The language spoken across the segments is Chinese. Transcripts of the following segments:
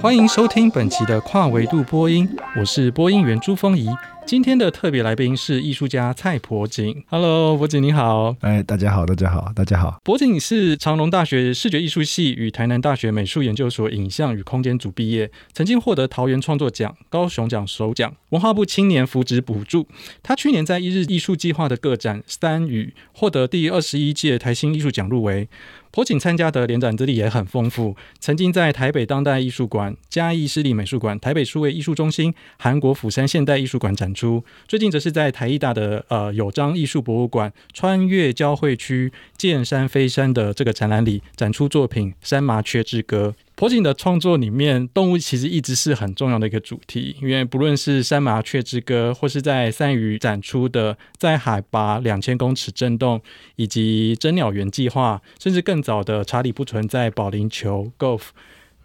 欢迎收听本期的跨维度播音，我是播音员朱峰仪。今天的特别来宾是艺术家蔡柏景。Hello，柏景你好。哎，大家好，大家好，大家好。柏景是长隆大学视觉艺术系与台南大学美术研究所影像与空间组毕业，曾经获得桃园创作奖、高雄奖首奖、文化部青年扶植补助。他去年在一日艺术计划的个展《三语》获得第二十一届台新艺术奖入围。柏景参加的联展资历也很丰富，曾经在台北当代艺术馆、嘉义市立美术馆、台北数位艺术中心、韩国釜山现代艺术馆展出。最近则是在台艺大的呃有章艺术博物馆“穿越交汇区，见山飞山”的这个展览里展出作品《山麻雀之歌》。坡景的创作里面，动物其实一直是很重要的一个主题，因为不论是《山麻雀之歌》，或是在三语展出的在海拔两千公尺震动，以及真鸟园计划，甚至更早的查理不存在保龄球 Golf，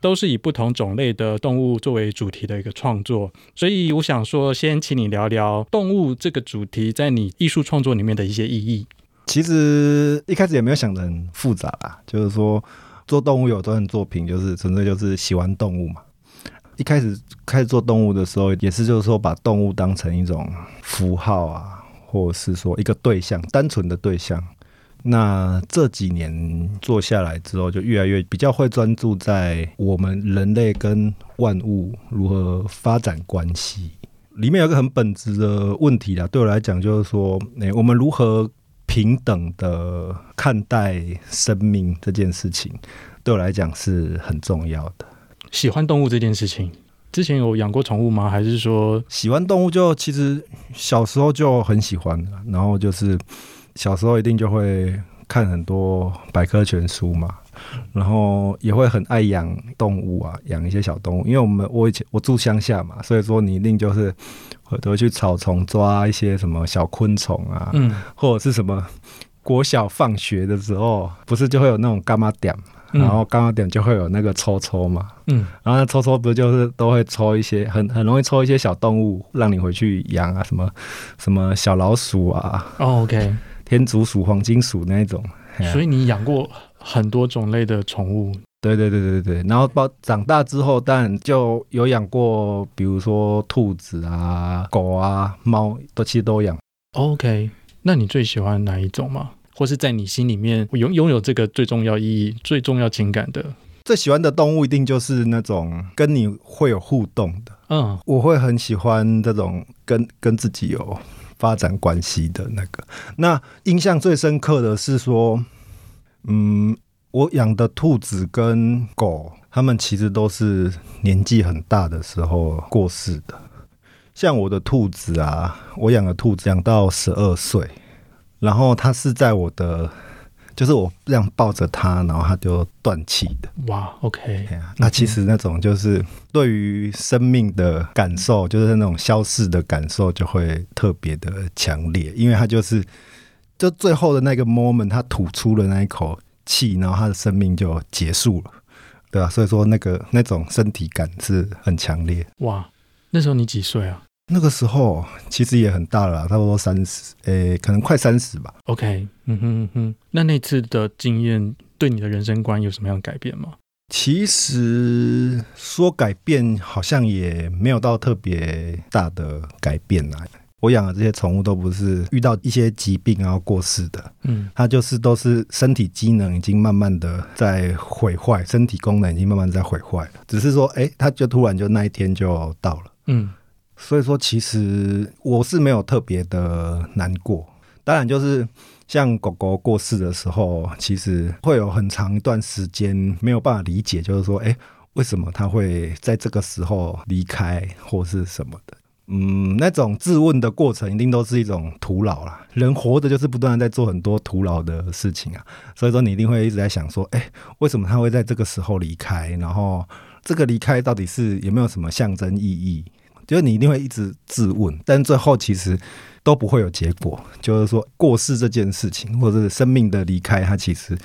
都是以不同种类的动物作为主题的一个创作。所以我想说，先请你聊聊动物这个主题在你艺术创作里面的一些意义。其实一开始也没有想得很复杂啦，就是说。做动物有段作品，就是纯粹就是喜欢动物嘛。一开始开始做动物的时候，也是就是说把动物当成一种符号啊，或者是说一个对象，单纯的对象。那这几年做下来之后，就越来越比较会专注在我们人类跟万物如何发展关系。里面有一个很本质的问题啦，对我来讲就是说，欸，我们如何？平等的看待生命这件事情，对我来讲是很重要的。喜欢动物这件事情，之前有养过宠物吗？还是说喜欢动物就其实小时候就很喜欢，然后就是小时候一定就会看很多百科全书嘛。然后也会很爱养动物啊，养一些小动物。因为我们我以前我住乡下嘛，所以说你一定就是都会去草丛抓一些什么小昆虫啊，嗯，或者是什么国小放学的时候，不是就会有那种干妈点，然后柑仔店就会有那个抽抽嘛，嗯，然后那抽抽不是就是都会抽一些很很容易抽一些小动物让你回去养啊，什么什么小老鼠啊，哦，OK，天竺鼠、黄金鼠那一种，所以你养过。很多种类的宠物，对对对对对，然后包长大之后，但就有养过，比如说兔子啊、狗啊、猫，都其实都养。OK，那你最喜欢哪一种吗？或是在你心里面拥拥有这个最重要意义、最重要情感的？最喜欢的动物一定就是那种跟你会有互动的。嗯，我会很喜欢这种跟跟自己有发展关系的那个。那印象最深刻的是说。嗯，我养的兔子跟狗，它们其实都是年纪很大的时候过世的。像我的兔子啊，我养的兔子养到十二岁，然后它是在我的，就是我这样抱着他，然后他就断气的。哇，OK，那其实那种就是对于生命的感受，就是那种消逝的感受，就会特别的强烈，因为他就是。就最后的那个 moment，他吐出了那一口气，然后他的生命就结束了，对吧、啊？所以说那个那种身体感是很强烈。哇，那时候你几岁啊？那个时候其实也很大了，差不多三十，诶，可能快三十吧。OK，嗯哼嗯哼。那那次的经验对你的人生观有什么样的改变吗？其实说改变，好像也没有到特别大的改变来。我养的这些宠物都不是遇到一些疾病然后过世的，嗯，它就是都是身体机能已经慢慢的在毁坏，身体功能已经慢慢在毁坏了，只是说，哎、欸，它就突然就那一天就到了，嗯，所以说其实我是没有特别的难过，当然就是像狗狗过世的时候，其实会有很长一段时间没有办法理解，就是说，哎、为什么它会在这个时候离开或是什么的。嗯，那种质问的过程一定都是一种徒劳啦。人活着就是不断的在做很多徒劳的事情啊，所以说你一定会一直在想说，哎、为什么他会在这个时候离开？然后这个离开到底是有没有什么象征意义？就是你一定会一直质问，但最后其实都不会有结果。就是说过世这件事情，或者是生命的离开，它其实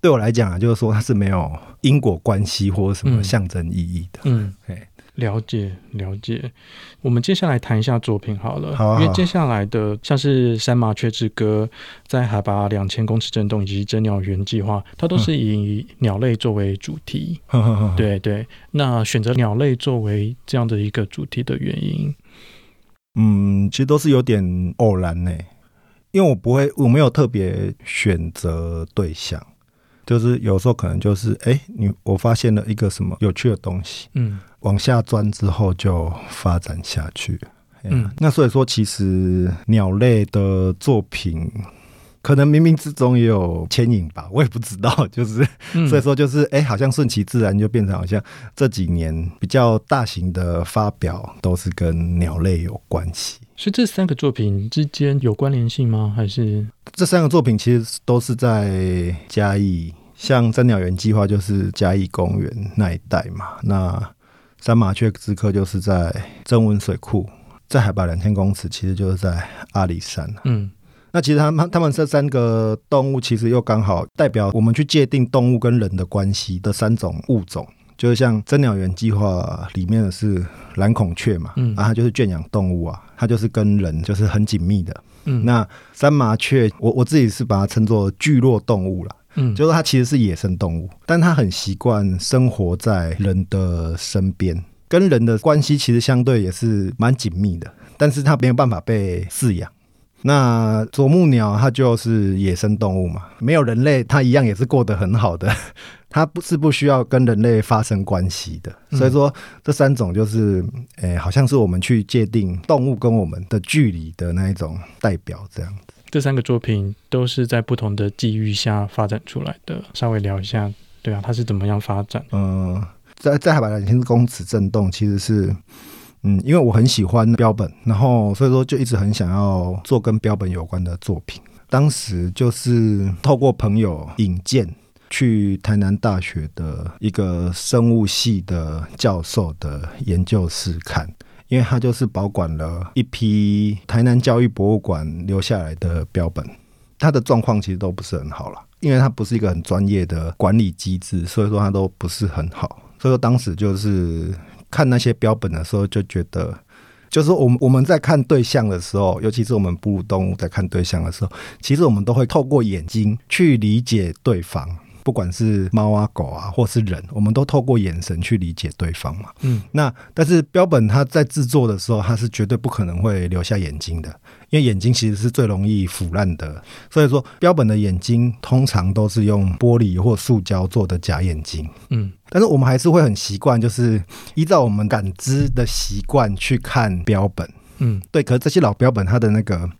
对我来讲啊，就是说它是没有因果关系或者什么象征意义的。嗯，了解了解，我们接下来谈一下作品好了，好啊，因为接下来的像是《山麻雀之歌》、在海拔两千公尺震动以及真鸟园计划，它都是以鸟类作为主题。嗯、对对，那选择鸟类作为这样的一个主题的原因，嗯，其实都是有点偶然呢，因为我不会，我没有特别选择对象。就是有时候可能就是哎、欸，你我发现了一个什么有趣的东西，嗯，往下钻之后就发展下去，嗯，那所以说其实鸟类的作品可能冥冥之中也有牵引吧，我也不知道，就是、嗯、所以说就是哎、欸，好像顺其自然就变成好像这几年比较大型的发表都是跟鸟类有关系，所以这三个作品之间有关联性吗？还是？这三个作品其实都是在嘉义，像三鸟园计划就是嘉义公园那一带嘛。那三麻雀之客就是在增文水库，在海拔两千公尺，其实就是在阿里山。嗯，那其实他们他们这三个动物，其实又刚好代表我们去界定动物跟人的关系的三种物种。就是像真鸟园计划里面的是蓝孔雀嘛，嗯，然后它就是圈养动物啊，它就是跟人就是很紧密的。嗯，那山麻雀，我我自己是把它称作聚落动物啦。嗯，就是它其实是野生动物，但它很习惯生活在人的身边，跟人的关系其实相对也是蛮紧密的，但是它没有办法被饲养。那啄木鸟它就是野生动物嘛，没有人类，它一样也是过得很好的，它不是不需要跟人类发生关系的。所以说这三种就是，诶、欸，好像是我们去界定动物跟我们的距离的那一种代表这样子。这三个作品都是在不同的际遇下发展出来的，稍微聊一下，对啊，它是怎么样发展？嗯，在在海拔两千公尺震动，其实是。嗯，因为我很喜欢标本，然后所以说就一直很想要做跟标本有关的作品。当时就是透过朋友引荐去台南大学的一个生物系的教授的研究室看，因为他就是保管了一批台南教育博物馆留下来的标本，他的状况其实都不是很好了，因为它不是一个很专业的管理机制，所以说它都不是很好。所以说当时就是。看那些标本的时候，就觉得，就是我们我们在看对象的时候，尤其是我们哺乳动物在看对象的时候，其实我们都会透过眼睛去理解对方。不管是猫啊、狗啊，或是人，我们都透过眼神去理解对方嘛。嗯，那但是标本它在制作的时候，它是绝对不可能会留下眼睛的，因为眼睛其实是最容易腐烂的。所以说，标本的眼睛通常都是用玻璃或塑胶做的假眼睛。嗯，但是我们还是会很习惯，就是依照我们感知的习惯去看标本。嗯，对。可是这些老标本，它的那个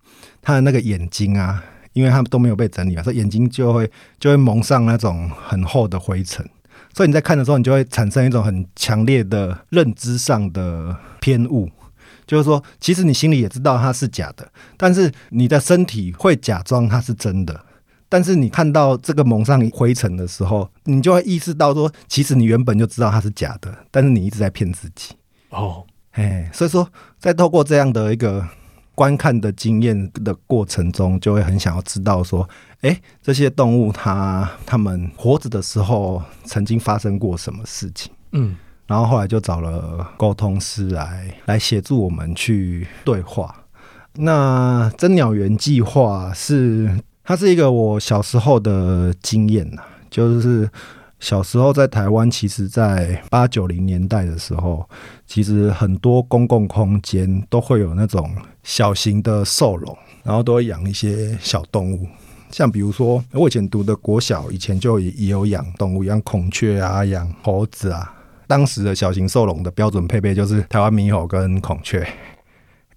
它的那个眼睛啊。因为他们都没有被整理嘛，所以眼睛就会就会蒙上那种很厚的灰尘，所以你在看的时候，你就会产生一种很强烈的认知上的偏误，就是说，其实你心里也知道它是假的，但是你的身体会假装它是真的。但是你看到这个蒙上灰尘的时候，你就会意识到说，其实你原本就知道它是假的，但是你一直在骗自己。哦，哎，所以说，再透过这样的一个。观看的经验的过程中，就会很想要知道说，哎，这些动物它它们活着的时候曾经发生过什么事情？嗯，然后后来就找了沟通师来来协助我们去对话。那真鸟园计划是它是一个我小时候的经验呐，就是。小时候在台湾，其实，在八九零年代的时候，其实很多公共空间都会有那种小型的兽笼，然后都会养一些小动物，像比如说我以前读的国小，以前就也有养动物，养孔雀啊，养猴子啊。当时的小型兽笼的标准配备就是台湾猕猴跟孔雀。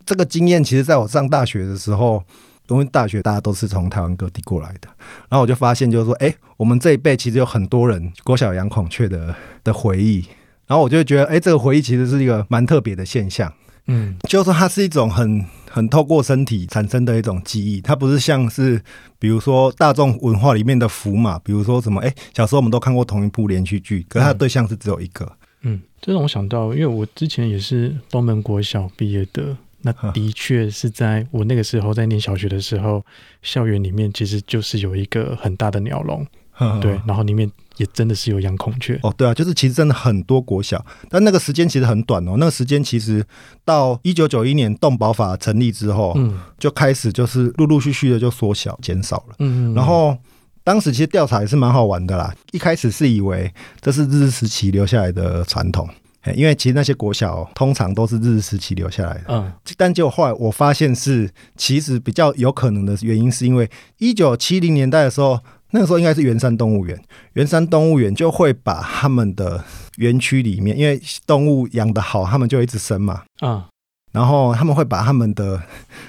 这个经验，其实在我上大学的时候。因为大学大家都是从台湾各地过来的，然后我就发现，就是说，哎，我们这一辈其实有很多人国小养孔雀的的回忆，然后我就觉得，哎，这个回忆其实是一个蛮特别的现象，嗯，就是说它是一种很很透过身体产生的一种记忆，它不是像是比如说大众文化里面的符码，比如说什么，哎，小时候我们都看过同一部连续剧，可是它的对象是只有一个，嗯，这让我想到，因为我之前也是东门国小毕业的。那的确是在我那个时候在念小学的时候，校园里面其实就是有一个很大的鸟笼，对，然后里面也真的是有养孔雀哦。对啊，就是其实真的很多国小，但那个时间其实很短哦。那个时间其实到一九九一年动保法成立之后，嗯，就开始就是陆陆续续的就缩小减少了。嗯，嗯，然后当时其实调查也是蛮好玩的啦。一开始是以为这是日治时期留下来的传统。因为其实那些国小通常都是日治时期留下来的，嗯，但结果后来我发现是，其实比较有可能的原因是因为一九七零年代的时候，那个时候应该是圆山动物园，圆山动物园就会把他们的园区里面，因为动物养得好，他们就一直生嘛，啊。然后他们会把他们的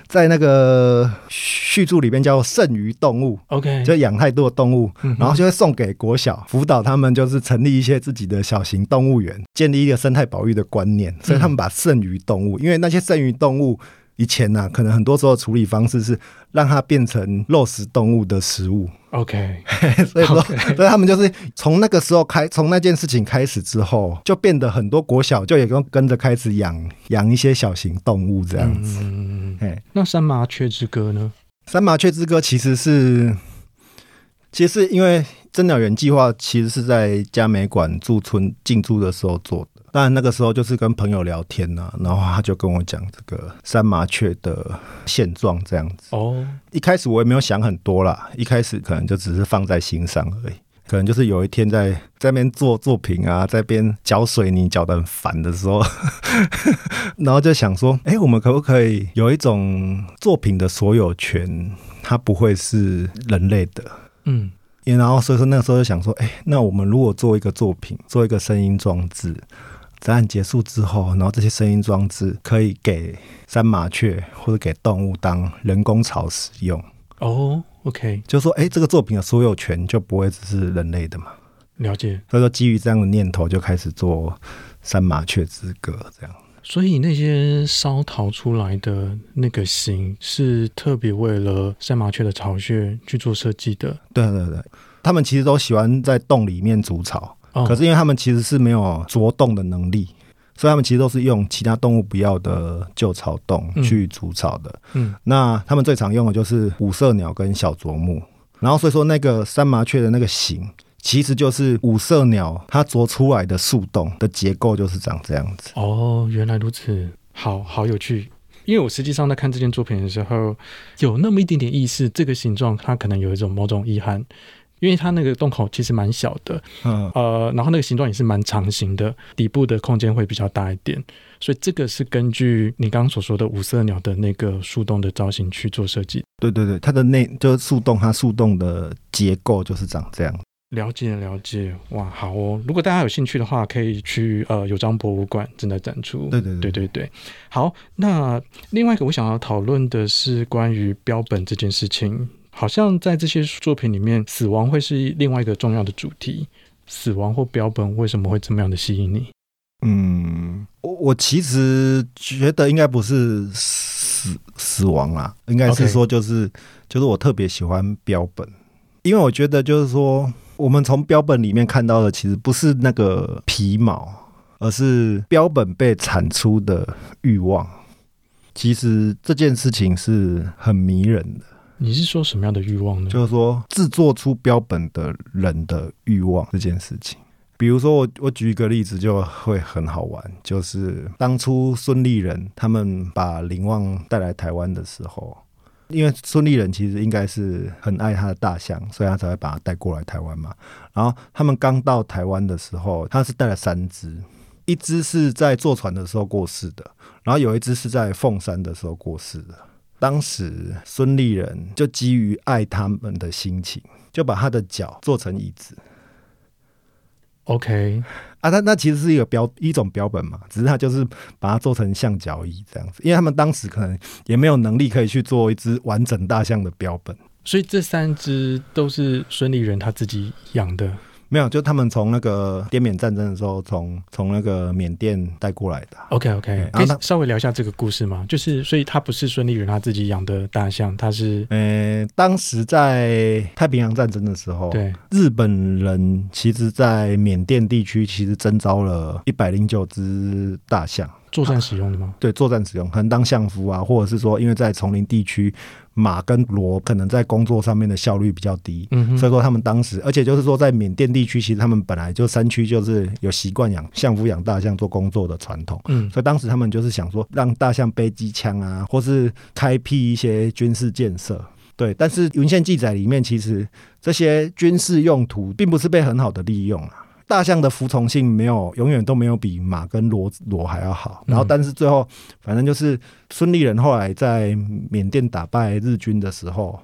在那个续注里边叫剩余动物，OK，就养太多的动物，然后就会送给国小辅导他们，就是成立一些自己的小型动物园，建立一个生态保育的观念。所以他们把剩余动物，因为那些剩余动物。以前呢、啊，可能很多时候处理方式是让它变成肉食动物的食物。OK，所以说. 所以他们就是从那个时候开，从那件事情开始之后，就变得很多国小就也跟跟着开始养养一些小型动物这样子。嗯，那三麻雀之歌呢？三麻雀之歌其实是，其实是因为真鸟园计划其实是在嘉美馆驻村进驻的时候做的。当然那个时候就是跟朋友聊天呐、啊，然后他就跟我讲这个三麻雀的现状这样子。哦，一开始我也没有想很多啦，一开始可能就只是放在心上而已。可能就是有一天在在那边做作品啊，在边搅水泥搅得很烦的时候，然后就想说，哎，我们可不可以有一种作品的所有权，它不会是人类的？嗯，然后所以说那个时候就想说，哎，那我们如果做一个作品，做一个声音装置。展览结束之后，然后这些声音装置可以给山麻雀或者给动物当人工巢使用。哦，OK，就是说，哎，这个作品的所有权就不会只是人类的嘛？了解。所以说，基于这样的念头，就开始做《山麻雀之歌》这样。所以那些烧陶出来的那个形，是特别为了山麻雀的巢穴去做设计的。对对对，他们其实都喜欢在洞里面筑巢。可是因为他们其实是没有啄洞的能力，所以他们其实都是用其他动物不要的旧草洞去筑巢的。嗯，那他们最常用的就是五色鸟跟小啄木。然后所以说那个三麻雀的那个形，其实就是五色鸟它啄出来的树洞的结构就是长这样子。哦，原来如此，好好有趣。因为我实际上在看这件作品的时候，有那么一点点意识，这个形状它可能有一种某种遗憾。因为它那个洞口其实蛮小的，嗯，呃，然后那个形状也是蛮长形的，底部的空间会比较大一点，所以这个是根据你刚刚所说的五色鸟的那个树洞的造型去做设计。对对对，它的内就是树洞，它树洞的结构就是长这样。了解了解，哇，好哦！如果大家有兴趣的话，可以去呃有章博物馆正在展出。对对对对对对。好，那另外一个我想要讨论的是关于标本这件事情。好像在这些作品里面，死亡会是另外一个重要的主题。死亡或标本为什么会这么样的吸引你？嗯，我我其实觉得应该不是死死亡啦，应该是说就是.就是我特别喜欢标本，因为我觉得就是说，我们从标本里面看到的其实不是那个皮毛，而是标本被产出的欲望。其实这件事情是很迷人的。你是说什么样的欲望呢？就是说制作出标本的人的欲望这件事情。比如说我，我举一个例子就会很好玩，就是当初孙立人他们把林旺带来台湾的时候，因为孙立人其实应该是很爱他的大象，所以他才会把他带过来台湾嘛。然后他们刚到台湾的时候，他是带了三只，一只是在坐船的时候过世的，然后有一只是在凤山的时候过世的。当时孙立人就基于爱他们的心情，就把他的脚做成椅子。OK，啊，那那其实是一个标一种标本嘛，只是他就是把它做成象脚椅这样子，因为他们当时可能也没有能力可以去做一只完整大象的标本，所以这三只都是孙立人他自己养的。没有，就他们从那个滇缅战争的时候，从从那个缅甸带过来的。OK OK，可以稍微聊一下这个故事吗？就是，所以他不是孙立人他自己养的大象，他是……呃，当时在太平洋战争的时候，对日本人其实，在缅甸地区其实征召了一百零九只大象。作战使用的吗？对，作战使用，可能当相夫啊，或者是说，因为在丛林地区，马跟骡可能在工作上面的效率比较低，嗯，所以说他们当时，而且就是说，在缅甸地区，其实他们本来就山区就是有习惯养相夫养大象做工作的传统，嗯，所以当时他们就是想说，让大象背机枪啊，或是开辟一些军事建设。对，但是文献记载里面，其实这些军事用途并不是被很好的利用啊。大象的服从性没有，永远都没有比马跟骡骡还要好。然后，但是最后，反正就是孙立人后来在缅甸打败日军的时候，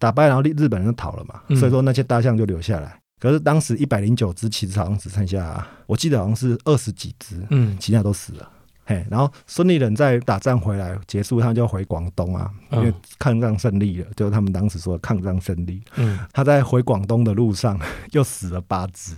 打败然后日日本人就逃了嘛，所以说那些大象就留下来。可是当时一百零九只，其实好像只剩下，我记得好像是二十几只，嗯，其他都死了。嘿，然后孙立人在打仗回来结束，他就回广东啊，因为抗战胜利了，就是他们当时说的抗战胜利。嗯，他在回广东的路上 又死了八只。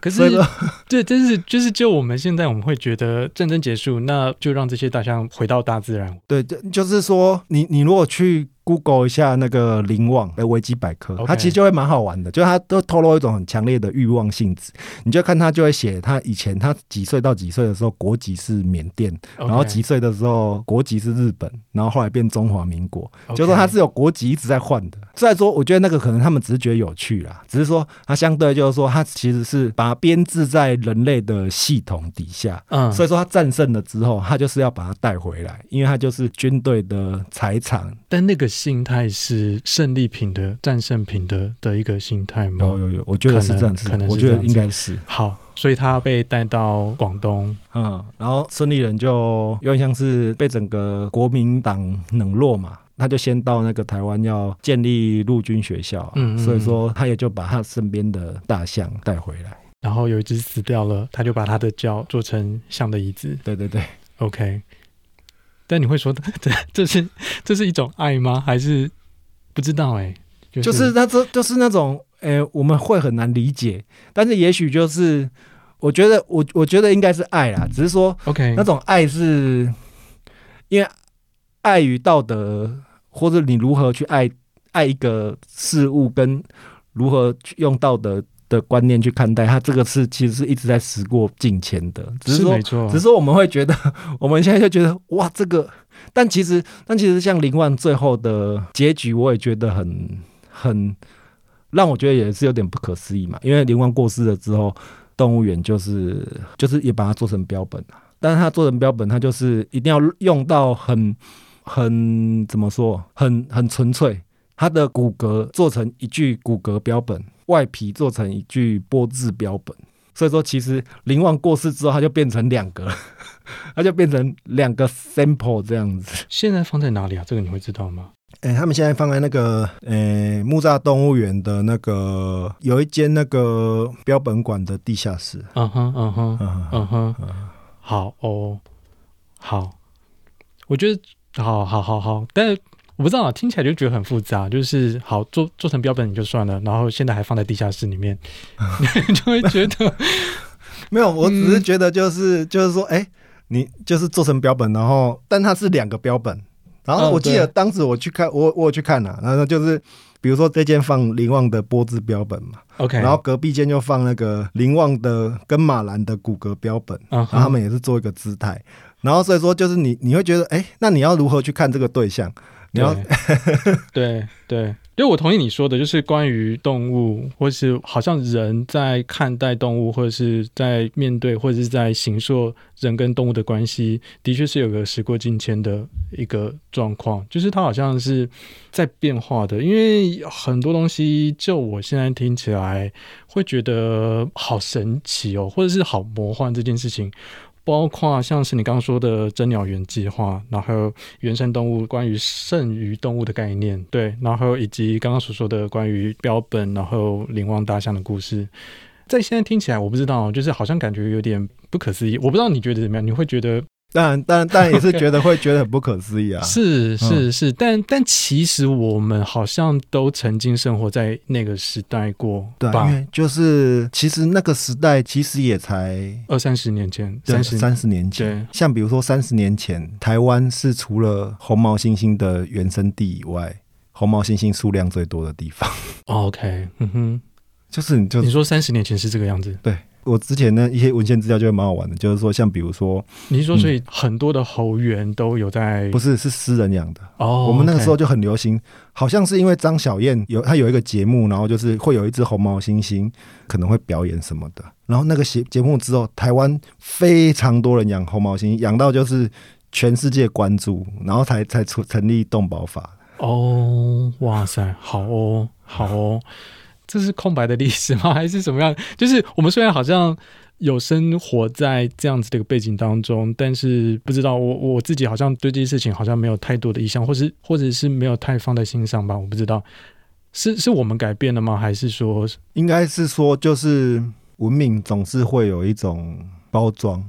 可是，对，但是就是就我们现在我们会觉得战争结束，那就让这些大象回到大自然。对，就是说你你如果去。Google 一下那个林旺的维基百科.它其实就会蛮好玩的，就它都透露一种很强烈的欲望性质。你就看他就会写，他以前他几岁到几岁的时候国籍是缅甸.然后几岁的时候国籍是日本，然后后来变中华民国.就是说他是有国籍一直在换的。虽然说，我觉得那个可能他们只是觉得有趣啦，只是说他相对就是说他其实是把它编制在人类的系统底下，嗯，所以说他战胜了之后，他就是要把它带回来，因为他就是军队的财产，但那个。心态是胜利品的、战胜品的的一个心态吗？有有有，我觉得是这样子，可能，我觉得应该是。好，所以他被带到广东，嗯，然后孙立人就有点像是被整个国民党冷落嘛，他就先到那个台湾要建立陆军学校，嗯，嗯，所以说他也就把他身边的大象带回来，然后有一只死掉了，他就把他的脚做成象的椅子，对对对，OK。但你会说，这 这是这是一种爱吗？还是不知道、欸？哎，就是那这就是那种，哎、欸，我们会很难理解。但是也许就是，我觉得我我觉得应该是爱啦，只是说，OK，那种爱是因为爱与道德，或者你如何去爱爱一个事物，跟如何去用道德。的观念去看待它，这个是其实是一直在时过境迁的，只是说，是只是说我们会觉得，我们现在就觉得哇，这个，但其实，但其实像林旺最后的结局，我也觉得很很让我觉得也是有点不可思议嘛，因为林旺过世了之后，动物园就是就是也把它做成标本，但是它做成标本，它就是一定要用到很很怎么说，很很纯粹，它的骨骼做成一具骨骼标本。外皮做成一具玻质标本，所以说其实林旺过世之后，它就变成两个，它就变成两个 sample 这样子。现在放在哪里啊？这个你会知道吗？哎、欸，他们现在放在那个呃、欸、木栅动物园的那个有一间那个标本馆的地下室。嗯哼，嗯哼，嗯哼，好哦，好，我觉得好好好好，但是。我不知道啊，听起来就觉得很复杂。就是好做做成标本你就算了，然后现在还放在地下室里面，就会觉得 没有。我只是觉得就是、嗯、就是说，哎、欸，你就是做成标本，然后但它是两个标本。然后我记得当时我去看，我我有去看了、啊，然后就是比如说这间放林旺的波兹标本嘛，OK，然后隔壁间就放那个林旺的跟马兰的骨骼标本，然后他们也是做一个姿态。然后所以说就是你你会觉得，哎、欸，那你要如何去看这个对象？你要对 对，因为我同意你说的，就是关于动物，或是好像人在看待动物，或者是在面对，或者是在形塑人跟动物的关系，的确是有个时过境迁的一个状况，就是它好像是在变化的。因为很多东西，就我现在听起来会觉得好神奇哦，或者是好魔幻这件事情。包括像是你刚刚说的真鸟园计划，然后原生动物关于剩余动物的概念，对，然后以及刚刚所说的关于标本，然后灵旺大象的故事，在现在听起来，我不知道，就是好像感觉有点不可思议。我不知道你觉得怎么样？你会觉得？当然，当然，当然也是觉得会觉得很不可思议啊！是是是，但但其实我们好像都曾经生活在那个时代过，对，因为就是其实那个时代其实也才二三十年前，三十三十年前。像比如说三十年前，台湾是除了红毛猩猩的原生地以外，红毛猩猩数量最多的地方。OK，嗯哼，就是你就你说三十年前是这个样子，对。我之前呢一些文献资料就会蛮好玩的，就是说像比如说，你是说所以很多的猴园都有在，不是是私人养的哦。我们那个时候就很流行，好像是因为张小燕有她有一个节目，然后就是会有一只红毛猩猩可能会表演什么的，然后那个节节目之后，台湾非常多人养红毛猩猩，养到就是全世界关注，然后才才出成立动保法。哦，哇塞，好哦，好哦。这是空白的历史吗？还是什么样？就是我们虽然好像有生活在这样子的一个背景当中，但是不知道我我自己好像对这些事情好像没有太多的意向，或是或者是没有太放在心上吧。我不知道是是我们改变了吗？还是说应该是说就是文明总是会有一种包装，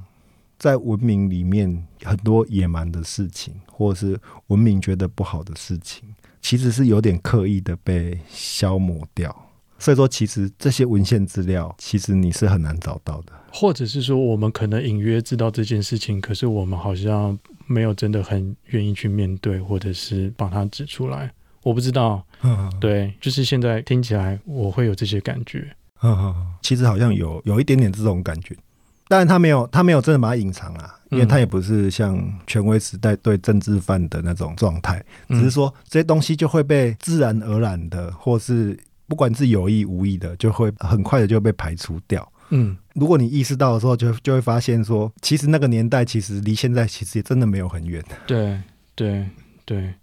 在文明里面很多野蛮的事情，或者是文明觉得不好的事情，其实是有点刻意的被消磨掉。所以说，其实这些文献资料，其实你是很难找到的，或者是说，我们可能隐约知道这件事情，可是我们好像没有真的很愿意去面对，或者是把它指出来。我不知道，嗯对，就是现在听起来，我会有这些感觉。嗯其实好像有有一点点这种感觉，当然他没有，他没有真的把它隐藏啊，因为他也不是像权威时代对政治犯的那种状态，只是说这些东西就会被自然而然的，或是。不管是有意无意的，就会很快的就被排除掉。嗯，如果你意识到的时候，就就会发现说，其实那个年代其实离现在其实也真的没有很远。对对对。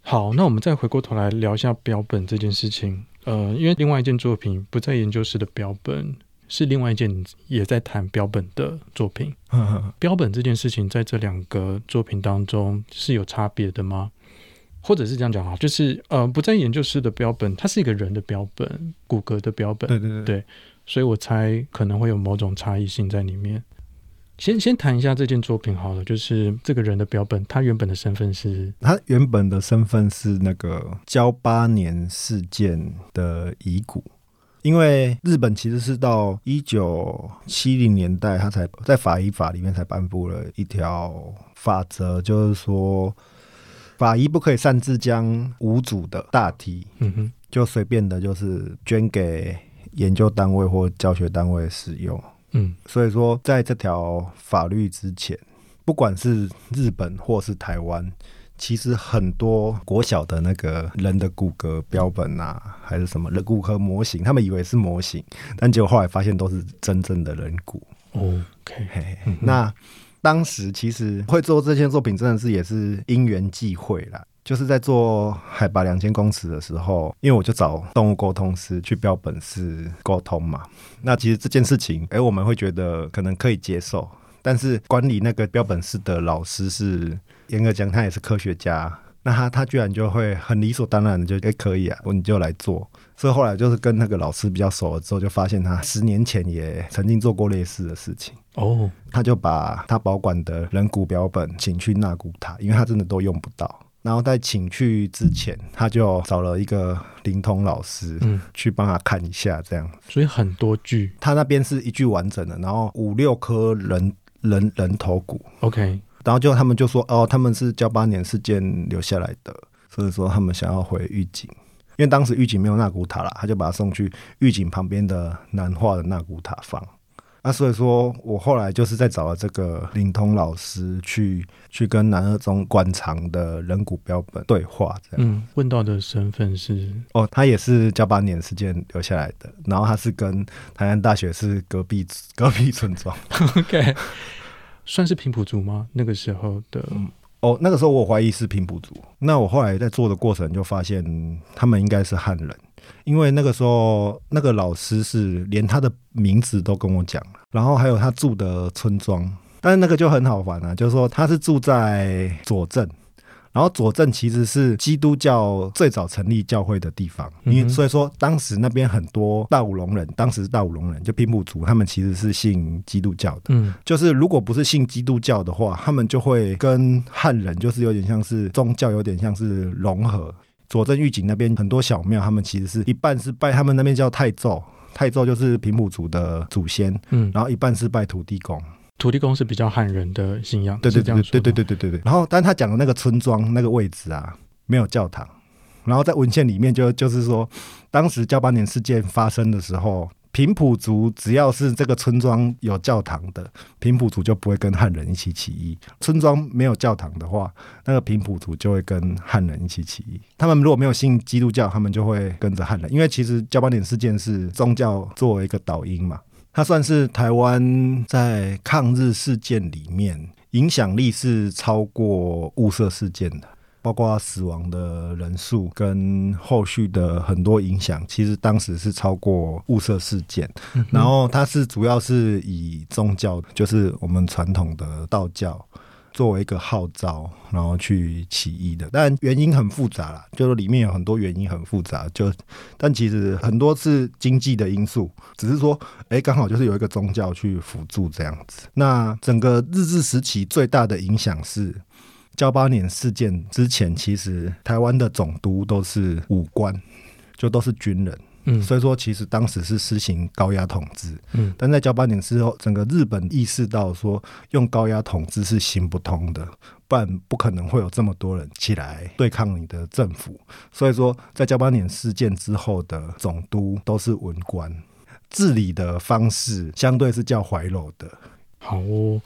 好，那我们再回过头来聊一下标本这件事情。呃，因为另外一件作品不在研究室的标本，是另外一件也在谈标本的作品。标本这件事情在这两个作品当中是有差别的吗？或者是这样讲哈，就是呃，不在研究室的标本，它是一个人的标本，骨骼的标本，对对对，对，所以我猜可能会有某种差异性在里面。先先谈一下这件作品好了，就是这个人的标本，他原本的身份是，他原本的身份是那个交八年事件的遗骨，因为日本其实是到一九七零年代，他才在法医法里面才颁布了一条法则，就是说。法医不可以擅自将无主的大体，嗯哼，就随便的，就是捐给研究单位或教学单位使用。嗯，所以说，在这条法律之前，不管是日本或是台湾，其实很多国小的那个人的骨骼标本啊，还是什么人骨骼模型，他们以为是模型，但结果后来发现都是真正的人骨。OK，嗯，那。当时其实会做这件作品，真的是也是因缘际会啦。就是在做海拔两千公尺的时候，因为我就找动物沟通师去标本室沟通嘛。那其实这件事情，哎，我们会觉得可能可以接受，但是管理那个标本室的老师是严格讲，他也是科学家。那他他居然就会很理所当然的就哎可以啊，我你就来做。所以后来就是跟那个老师比较熟了之后，就发现他十年前也曾经做过类似的事情。哦，他就把他保管的人骨标本请去纳古塔，因为他真的都用不到。然后在请去之前，他就找了一个灵通老师，嗯，去帮他看一下这样。所以很多具，他那边是一具完整的，然后五六颗人人人头骨。OK。然后就他们就说哦，他们是交八年事件留下来的，所以说他们想要回狱警，因为当时狱警没有纳古塔啦，他就把他送去狱警旁边的南化的纳古塔放。那、啊、所以说我后来就是在找了这个灵通老师去去跟南二中馆藏的人骨标本对话，这样。嗯，问到的身份是哦，他也是九八年事件留下来的，然后他是跟台南大学是隔壁隔壁村庄。OK。算是平埔族吗？那个时候的、嗯、哦，那个时候我怀疑是平埔族。那我后来在做的过程就发现，他们应该是汉人，因为那个时候那个老师是连他的名字都跟我讲了，然后还有他住的村庄。但是那个就很好玩啊，就是说他是住在左镇。然后左镇其实是基督教最早成立教会的地方，因为所以说当时那边很多大武隆人，当时大武隆人就平埔族，他们其实是信基督教的。嗯，就是如果不是信基督教的话，他们就会跟汉人就是有点像是宗教，有点像是融合。左镇玉井那边很多小庙，他们其实是一半是拜他们那边叫泰祖，泰祖就是平埔族的祖先，嗯，然后一半是拜土地公。土地公是比较汉人的信仰，对对对对对对对对对。然后，但他讲的那个村庄那个位置啊，没有教堂。然后在文献里面就就是说，当时交八年事件发生的时候，平埔族只要是这个村庄有教堂的，平埔族就不会跟汉人一起起义；村庄没有教堂的话，那个平埔族就会跟汉人一起起义。他们如果没有信基督教，他们就会跟着汉人，因为其实交八年事件是宗教作为一个导因嘛，它算是台湾在抗日事件里面影响力是超过雾社事件的。包括死亡的人数跟后续的很多影响，其实当时是超过雾社事件。嗯、然后它是主要是以宗教，就是我们传统的道教作为一个号召，然后去起义的。但原因很复杂啦，就是里面有很多原因很复杂。就但其实很多是经济的因素，只是说，哎，刚好就是有一个宗教去辅助这样子。那整个日治时期最大的影响是。交八年事件之前，其实台湾的总督都是武官，就都是军人。嗯，所以说其实当时是实行高压统治。嗯，但在噍吧哖之后，整个日本意识到说用高压统治是行不通的，不然不可能会有这么多人起来对抗你的政府。所以说，在噍吧哖事件之后的总督都是文官，治理的方式相对是较怀柔的。好哦。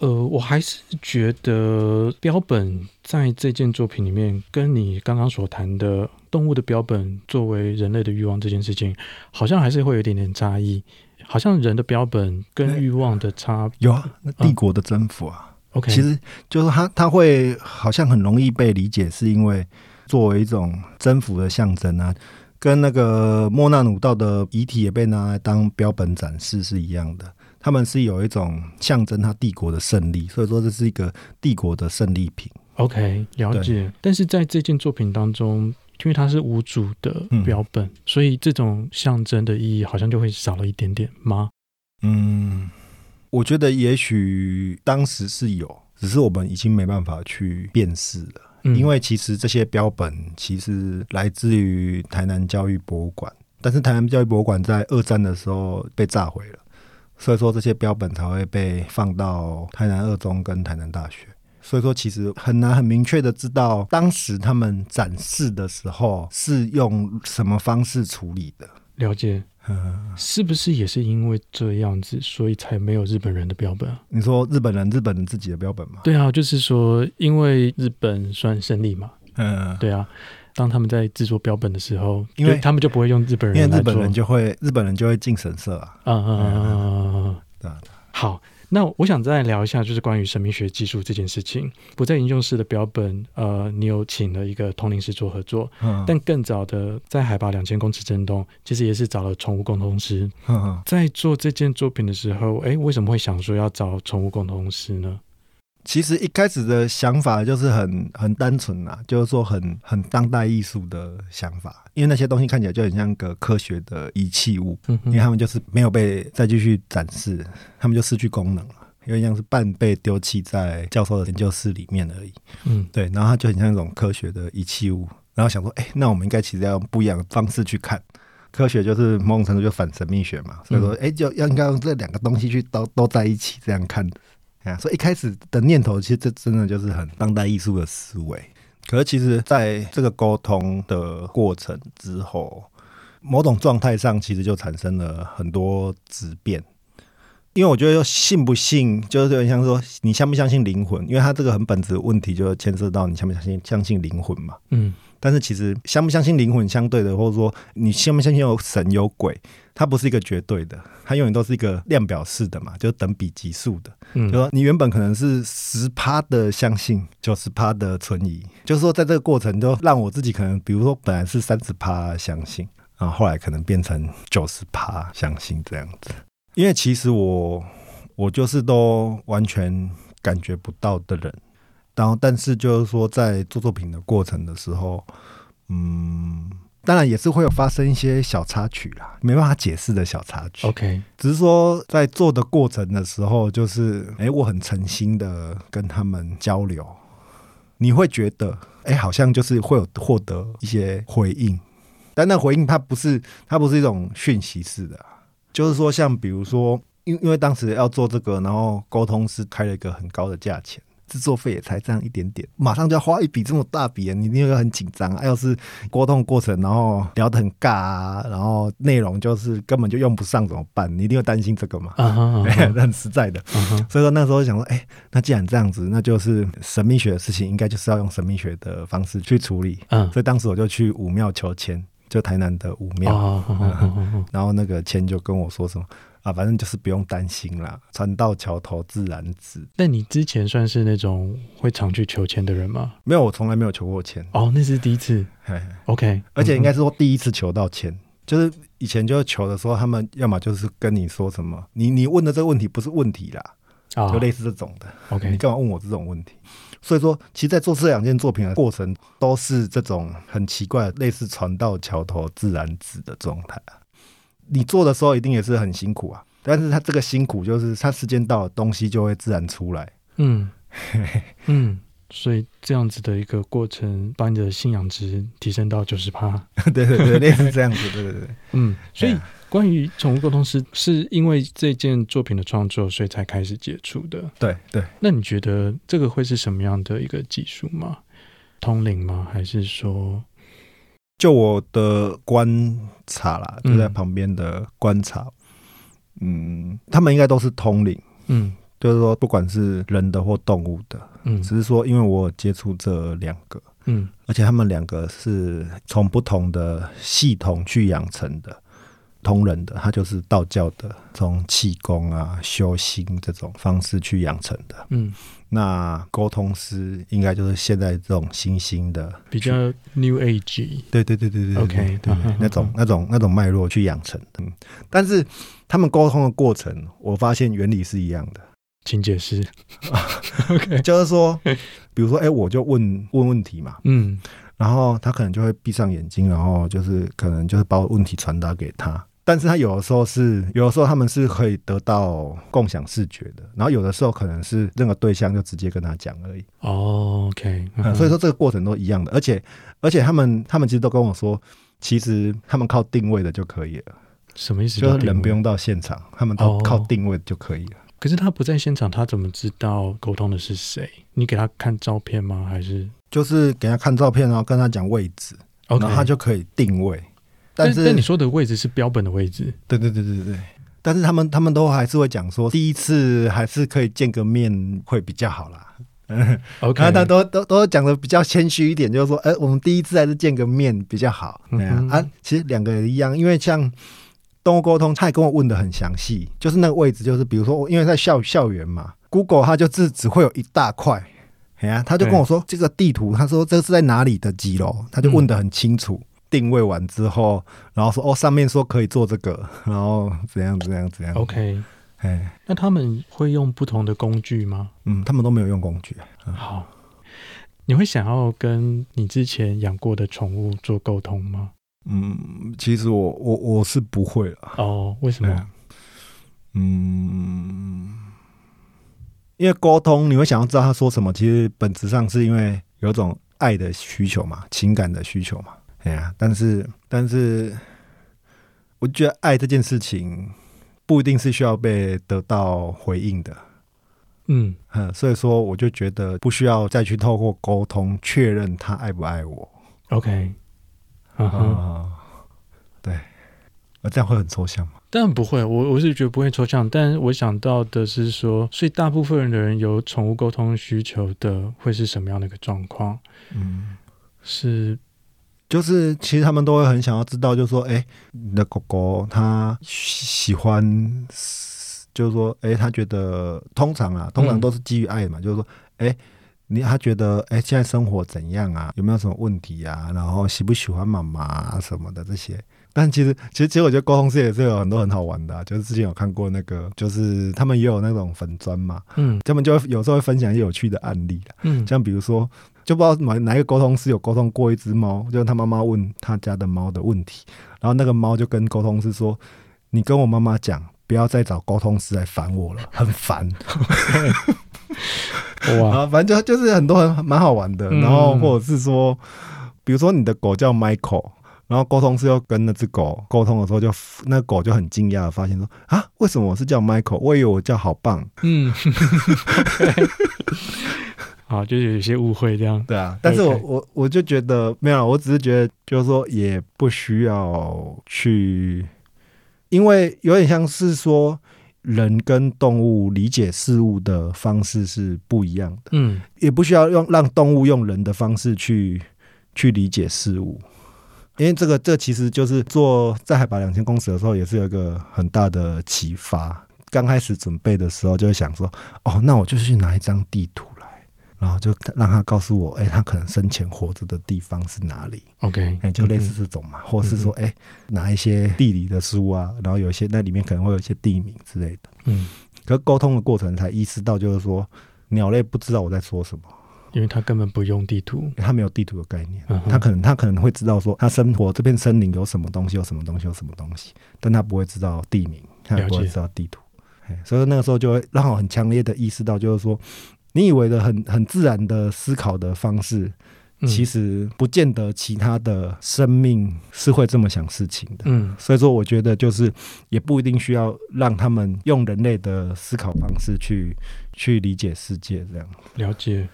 呃，我还是觉得标本在这件作品里面，跟你刚刚所谈的动物的标本作为人类的欲望这件事情，好像还是会有一点点差异。好像人的标本跟欲望的差、欸、有啊，那帝国的征服啊，啊，OK，其实就是它，它会好像很容易被理解，是因为作为一种征服的象征啊，跟那个莫纳努道的遗体也被拿来当标本展示是一样的。他们是有一种象征他帝国的胜利，所以说这是一个帝国的胜利品。OK，了解。但是在这件作品当中，因为它是无主的标本，嗯，所以这种象征的意义好像就会少了一点点吗？嗯，我觉得也许当时是有，只是我们已经没办法去辨识了。嗯，因为其实这些标本其实来自于台南教育博物馆，但是台南教育博物馆在二战的时候被炸毁了。所以说这些标本才会被放到台南二中跟台南大学。所以说其实很难很明确的知道当时他们展示的时候是用什么方式处理的。了解，嗯，是不是也是因为这样子，所以才没有日本人的标本啊？你说日本人日本人自己的标本吗？对啊，就是说因为日本算胜利嘛。嗯，对啊。当他们在制作标本的时候，因为他们就不会用日本人，因为日本人就会日本人就会进神社啊。嗯嗯嗯嗯，对。好，那我想再聊一下，就是关于神秘学技术这件事情。不在研究室的标本，呃，你有请了一个通灵师做合作，嗯，但更早的在海拔两千公尺震动，其实也是找了宠物沟通师。嗯嗯，在做这件作品的时候，哎，为什么会想说要找宠物沟通师呢？其实一开始的想法就是很很单纯啦，就是说很很当代艺术的想法，因为那些东西看起来就很像个科学的仪器物，因为他们就是没有被再继续展示，他们就失去功能了，有点像是半被丢弃在教授的研究室里面而已。嗯，对，然后它就很像一种科学的仪器物，然后想说，哎，那我们应该其实要用不一样的方式去看科学，就是某种程度就反神秘学嘛，所以说，哎，就要应该用这两个东西去都都在一起这样看。啊，所以一开始的念头，其实这真的就是很当代艺术的思维。可是，其实在这个沟通的过程之后，某种状态上，其实就产生了很多质变。因为我觉得，信不信，就是有点像说，你相不相信灵魂？因为它这个很本质的问题，就牵涉到你相不相信相信灵魂嘛。嗯。但是其实相不相信灵魂相对的，或者说你相不相信有神有鬼，它不是一个绝对的，它永远都是一个量表式的嘛，就等比级数的。嗯，就说你原本可能是十趴的相信，九十趴的存疑，就是说在这个过程就让我自己可能，比如说本来是三十趴相信，然后后来可能变成九十趴相信这样子。因为其实我我就是都完全感觉不到的人。然后，但是就是说，在做作品的过程的时候，嗯，当然也是会有发生一些小插曲啦，没办法解释的小插曲。OK，只是说在做的过程的时候，就是哎，我很诚心的跟他们交流，你会觉得哎，好像就是会有获得一些回应，但那回应它不是，它不是一种讯息式的，就是说，像比如说，因因为当时要做这个，然后沟通是开了一个很高的价钱。制作费也才这样一点点，马上就要花一笔这么大笔，你一定会很紧张啊。要是沟通过程，然后聊得很尬啊，然后内容就是根本就用不上怎么办？你一定会担心这个嘛？很实在的。所以说那时候想说，哎，那既然这样子，那就是神秘学的事情，应该就是要用神秘学的方式去处理。嗯，所以当时我就去武庙求签，就台南的武庙，然后那个签就跟我说什么。啊，反正就是不用担心啦，船到桥头自然直。那你之前算是那种会常去求签的人吗？没有，我从来没有求过签。哦，那是第一次。嘿 OK，而且应该是说第一次求到签，嗯、就是以前就是求的时候，他们要么就是跟你说什么，你你问的这个问题不是问题啦，哦、就类似这种的。OK，你干嘛问我这种问题？所以说，其实，在做这两件作品的过程，都是这种很奇怪的，类似船到桥头自然直的状态。你做的时候一定也是很辛苦啊，但是他这个辛苦就是他时间到了，东西就会自然出来。嗯嗯，所以这样子的一个过程，把你的信仰值提升到九十趴。对对对，类似这样子，对对对。嗯，所以关于宠物沟通师，是因为这件作品的创作，所以才开始接触的。对对。那你觉得这个会是什么样的一个技术吗？通灵吗？还是说？就我的观察啦，就在旁边的观察，嗯，嗯，他们应该都是通灵，嗯，就是说不管是人的或动物的，嗯，只是说因为我有接触这两个，嗯，而且他们两个是从不同的系统去养成的。通人的，他就是道教的，从气功啊、修心这种方式去养成的。嗯，那沟通师应该就是现在这种新兴的，比较 New Age。对对对对对，OK，对那种那种那种脉络去养成的。嗯，但是他们沟通的过程，我发现原理是一样的。请解释。OK，就是说，比如说，哎、欸，我就问问问题嘛，嗯，然后他可能就会闭上眼睛，然后就是可能就是把我问题传达给他。但是他有的时候是，有的时候他们是可以得到共享视觉的，然后有的时候可能是那个对象就直接跟他讲而已。哦，OK，嗯，所以说这个过程都一样的，而且而且他们他们其实都跟我说，其实他们靠定位的就可以了。什么意思？就是人不用到现场，他们都靠定位就可以了。可是他不在现场，他怎么知道沟通的是谁？你给他看照片吗？还是就是给他看照片，然后跟他讲位置.然后他就可以定位。但是，但你说的位置是标本的位置，对对对对对。但是他们他们都还是会讲说，第一次还是可以见个面会比较好啦。OK，他都都都讲的比较谦虚一点，就是说，哎、欸，我们第一次还是见个面比较好。对啊，啊，其实两个人一样，因为像动物沟通，他也跟我问的很详细，就是那个位置，就是比如说，因为在校校园嘛，Google 它就是只会有一大块，哎呀，他就跟我说这个地图，他说这是在哪里的几楼，他就问的很清楚。嗯定位完之后，然后说哦，上面说可以做这个，然后怎样怎样怎样。OK，哎，那他们会用不同的工具吗？嗯，他们都没有用工具。嗯、好，你会想要跟你之前养过的宠物做沟通吗？嗯，其实我我我是不会了。哦，为什么？嗯，因为沟通你会想要知道他说什么，其实本质上是因为有种爱的需求嘛，情感的需求嘛。哎呀，但是但是，我觉得爱这件事情不一定是需要被得到回应的，嗯嗯，所以说我就觉得不需要再去透过沟通确认他爱不爱我。OK，啊哈，对，那这样会很抽象吗？当然不会，我我是觉得不会抽象，但我想到的是说，所以大部分人的人有宠物沟通需求的会是什么样的一个状况？嗯，是。就是其实他们都会很想要知道，就是说，哎，你的狗狗它喜欢，就是说，哎，他觉得通常啊，通常都是基于爱嘛，嗯、就是说，哎，你他觉得，哎，现在生活怎样啊？有没有什么问题啊？然后喜不喜欢妈妈啊什么的这些。但其实，其实，其实我觉得沟通师也是有很多很好玩的、啊，就是之前有看过那个，就是他们也有那种粉砖嘛，嗯，他们就会有时候会分享一些有趣的案例，嗯，像比如说。就不知道哪哪一个沟通师有沟通过一只猫，就是他妈妈问他家的猫的问题，然后那个猫就跟沟通师说：“你跟我妈妈讲，不要再找沟通师来烦我了，很烦。”哇，反正就就是很多很蛮好玩的。然后或者是说，比如说你的狗叫 Michael，然后沟通师又跟那只狗沟通的时候就，就那狗就很惊讶的发现说：“啊，为什么我是叫 Michael？我以为我叫好棒。”嗯。啊，就是有些误会这样。对啊，但是我.我我就觉得没有，我只是觉得就是说也不需要去，因为有点像是说人跟动物理解事物的方式是不一样的。嗯，也不需要用让动物用人的方式去去理解事物，因为这个这其实就是做在海拔两千公尺的时候，也是有一个很大的启发。刚开始准备的时候，就会想说：“哦，那我就去拿一张地图来，然后就让他告诉我，哎，他可能生前活着的地方是哪里？OK，哎，就类似这种嘛，嗯、或是说，哎，拿一些地理的书啊，然后有一些那里面可能会有一些地名之类的。嗯，可沟通的过程才意识到，就是说鸟类不知道我在说什么，因为它根本不用地图，它没有地图的概念。嗯、哼他可能它可能会知道说，他生活这片森林有什么东西，有什么东西，有什么东西，但它不会知道地名，它也不会知道地图。所以那个时候就会让我很强烈的意识到，就是说，你以为的很很自然的思考的方式，其实不见得其他的生命是会这么想事情的。嗯，所以说我觉得就是也不一定需要让他们用人类的思考方式去去理解世界这样。了解。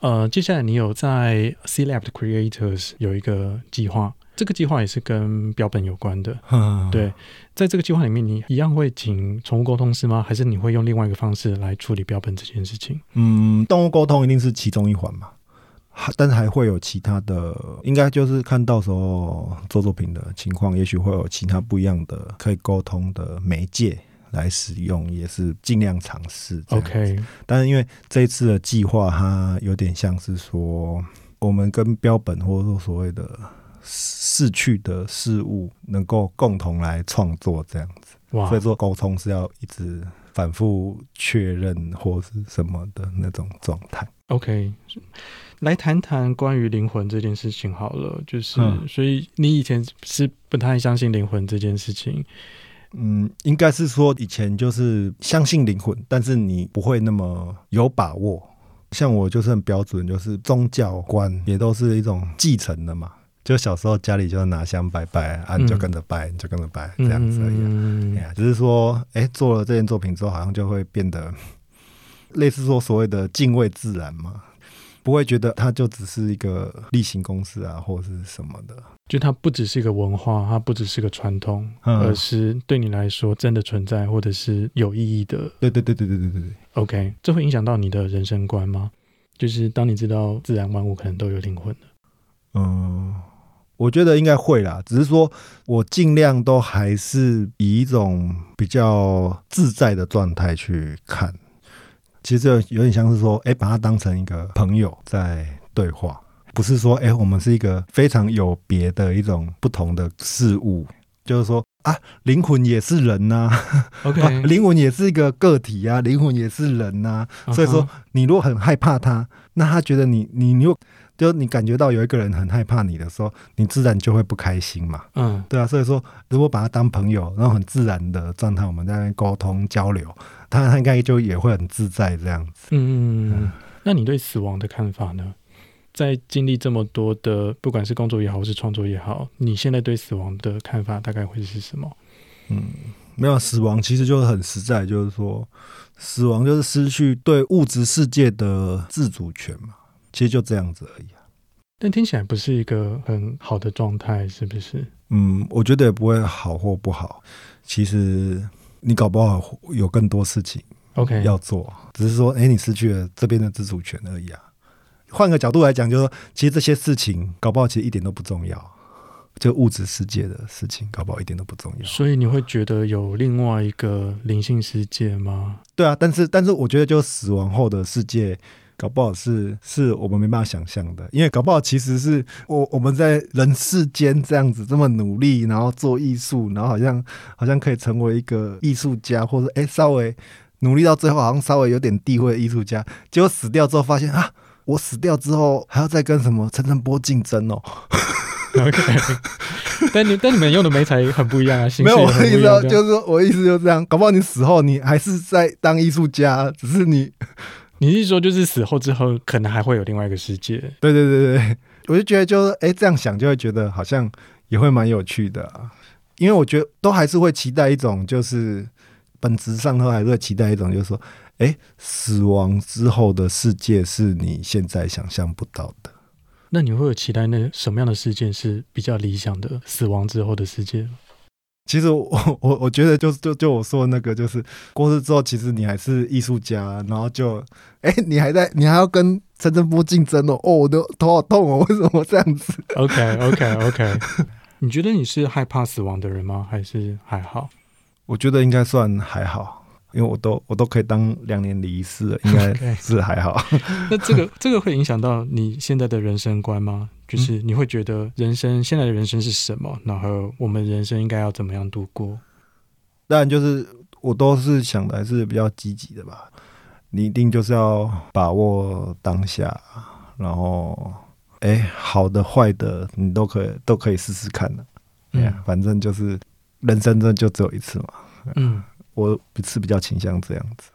呃，接下来你有在 Sealab Creators 有一个计划。这个计划也是跟标本有关的，嗯、对，在这个计划里面，你一样会请宠物沟通师吗？还是你会用另外一个方式来处理标本这件事情？嗯，动物沟通一定是其中一环嘛，但是还会有其他的，应该就是看到时候做作品的情况，也许会有其他不一样的可以沟通的媒介来使用，也是尽量尝试。OK，但是因为这一次的计划，它有点像是说，我们跟标本或者说所谓的。逝去的事物能够共同来创作这样子，哇！所以说沟通是要一直反复确认或是什么的那种状态。OK，来谈谈关于灵魂这件事情好了，就是、嗯、所以你以前是不太相信灵魂这件事情，嗯，应该是说以前就是相信灵魂，但是你不会那么有把握。像我就是很标准，就是宗教观也都是一种继承的嘛。就小时候家里就拿香拜拜啊，你就跟着拜，你就跟着拜，这样子而已。嗯，只是说，哎，做了这件作品之后，好像就会变得类似说所谓的敬畏自然嘛，不会觉得它就只是一个例行公事啊，或者是什么的。就它不只是一个文化，它不只是个传统，嗯、而是对你来说真的存在，或者是有意义的。对对对对对对对对。OK，这会影响到你的人生观吗？就是当你知道自然万物可能都有灵魂的，嗯。我觉得应该会啦，只是说我尽量都还是以一种比较自在的状态去看。其实有点像是说，哎，把它当成一个朋友在对话，不是说，哎，我们是一个非常有别的一种不同的事物。就是说啊，灵魂也是人呐，OK，灵魂也是一个个体啊，灵魂也是人呐。所以说，你如果很害怕他，那他觉得你，你，你又。就你感觉到有一个人很害怕你的时候，你自然就会不开心嘛。嗯，对啊，所以说如果把他当朋友，然后很自然的状态，我们在那边沟通交流，他他应该就也会很自在这样子。嗯，嗯，那你对死亡的看法呢？在经历这么多的，不管是工作也好，或是创作也好，你现在对死亡的看法大概会是什么？嗯，没有，死亡其实就是很实在，就是说死亡就是失去对物质世界的自主权嘛。其实就这样子而已啊，但听起来不是一个很好的状态，是不是？嗯，我觉得也不会好或不好。其实你搞不好有更多事情 OK 要做.只是说，哎，你失去了这边的自主权而已啊。换个角度来讲，就是说，其实这些事情搞不好其实一点都不重要，就物质世界的事情搞不好一点都不重要。所以你会觉得有另外一个灵性世界吗？对啊，但是但是我觉得，就死亡后的世界。搞不好是是我们没办法想象的，因为搞不好其实是我我们在人世间这样子这么努力，然后做艺术，然后好像好像可以成为一个艺术家，或者哎稍微努力到最后好像稍微有点地位的艺术家，结果死掉之后发现啊，我死掉之后还要再跟什么陈晨波竞争哦。OK，但你但你们用的媒材很不一样啊，没有我的意思就是说我意思就是这样，搞不好你死后你还是在当艺术家，只是你。你是说，就是死后之后，可能还会有另外一个世界？对对对对，我就觉得，就是哎，这样想就会觉得好像也会蛮有趣的啊。因为我觉得都还是会期待一种，就是本质上都还是会期待一种，就是说，哎，死亡之后的世界是你现在想象不到的。那你会有期待那什么样的世界是比较理想的死亡之后的世界？其实我 我我觉得就就就我说的那个，就是过世之后，其实你还是艺术家，然后就哎，你还在，你还要跟陈振波竞争哦，哦，我的头好痛哦，为什么这样子？OK OK OK，你觉得你是害怕死亡的人吗？还是还好？我觉得应该算还好。因为我都我都可以当两年离世了，应该 是还好。那这个这个会影响到你现在的人生观吗？就是你会觉得人生现在的人生是什么？然后我们人生应该要怎么样度过？当然，就是我都是想的还是比较积极的吧。你一定就是要把握当下，然后哎，好的坏的你都可以都可以试试看的。嗯，反正就是人生真的就只有一次嘛。嗯。我是比较倾向这样子，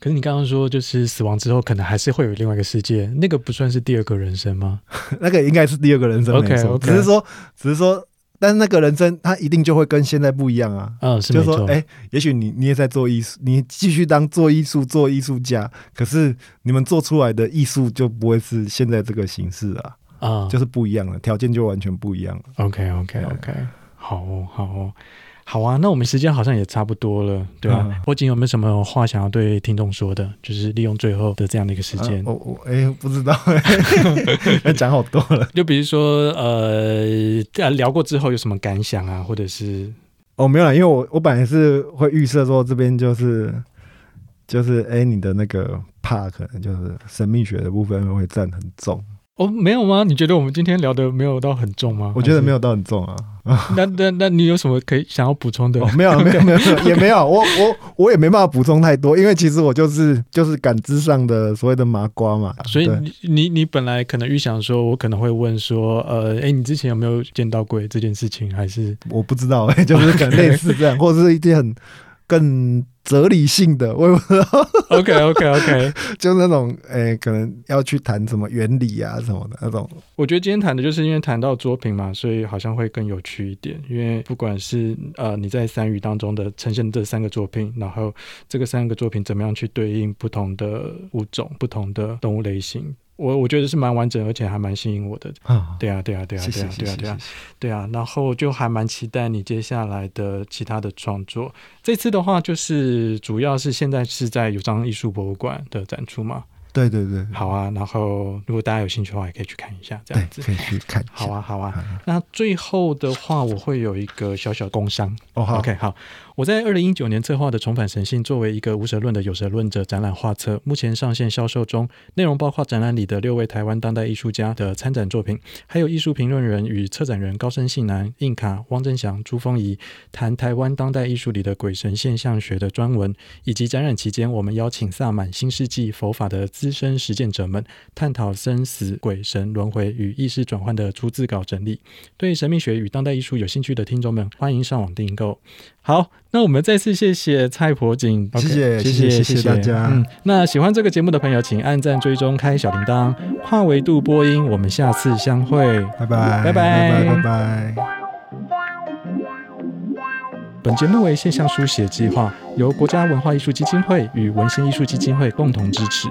可是你刚刚说，就是死亡之后可能还是会有另外一个世界，那个不算是第二个人生吗？那个应该是第二个人生没错，没错。只是说，只是说，但是那个人生他一定就会跟现在不一样啊。嗯。就是说，哎、欸，也许你你也在做艺术，你继续当做艺术做艺术家，可是你们做出来的艺术就不会是现在这个形式啊。啊、嗯，就是不一样了，条件就完全不一样了。OK，OK，OK，好哦，好哦。好啊，那我们时间好像也差不多了，对吧、啊？波金、嗯、有没有什么话想要对听众说的？就是利用最后的这样的一个时间。我我哎，不知道，讲好多了。就比如说，呃，聊过之后有什么感想啊？或者是哦，没有啦，因为我我本来是会预设说这边就是就是哎，你的那个怕可能就是神秘学的部分会占很重。哦，没有吗？你觉得我们今天聊的没有到很重吗？我觉得没有到很重啊。那那那你有什么可以想要补充的？哦，没有没有没有 也没有，我我我也没办法补充太多，因为其实我就是就是感知上的所谓的麻瓜嘛。所以你你你本来可能预想说，我可能会问说，呃，哎，你之前有没有见到鬼这件事情？还是我不知道，哎，就是可能类似这样，或者是一件很更。哲理性的，我也不知道。OK OK OK，就那种诶、欸，可能要去谈什么原理啊什么的那种。我觉得今天谈的就是因为谈到作品嘛，所以好像会更有趣一点。因为不管是呃你在三语当中的呈现这三个作品，然后这个三个作品怎么样去对应不同的物种、不同的动物类型。我我觉得是蛮完整，而且还蛮吸引我的。啊，对啊，对啊，对啊，对啊，对啊，对啊，对啊。然后就还蛮期待你接下来的其他的创作。这次的话，就是主要是现在是在有张艺术博物馆的展出嘛。对对对，好啊。然后如果大家有兴趣的话，也可以去看一下，这样子可以去看。好啊，好啊。那最后的话，我会有一个小小工商。哦，好，OK，好。我在二零一九年策划的《重返神性》作为一个无神论的有神论者展览画册，目前上线销售中。内容包括展览里的六位台湾当代艺术家的参展作品，还有艺术评论人与策展人高生信男、印卡、汪正祥、朱峰仪谈台湾当代艺术里的鬼神现象学的专文，以及展览期间我们邀请萨满、新世纪佛法的资深实践者们探讨生死、鬼神、轮回与意识转换的初字稿整理。对神秘学与当代艺术有兴趣的听众们，欢迎上网订购。好，那我们再次谢谢蔡婆景，谢谢谢谢谢谢大家。嗯，那喜欢这个节目的朋友，请按赞、追踪、开小铃铛。跨维度播音，我们下次相会，拜拜拜拜拜拜。拜拜。本节目为现象书写计划，由国家文化艺术基金会与文心艺术基金会共同支持。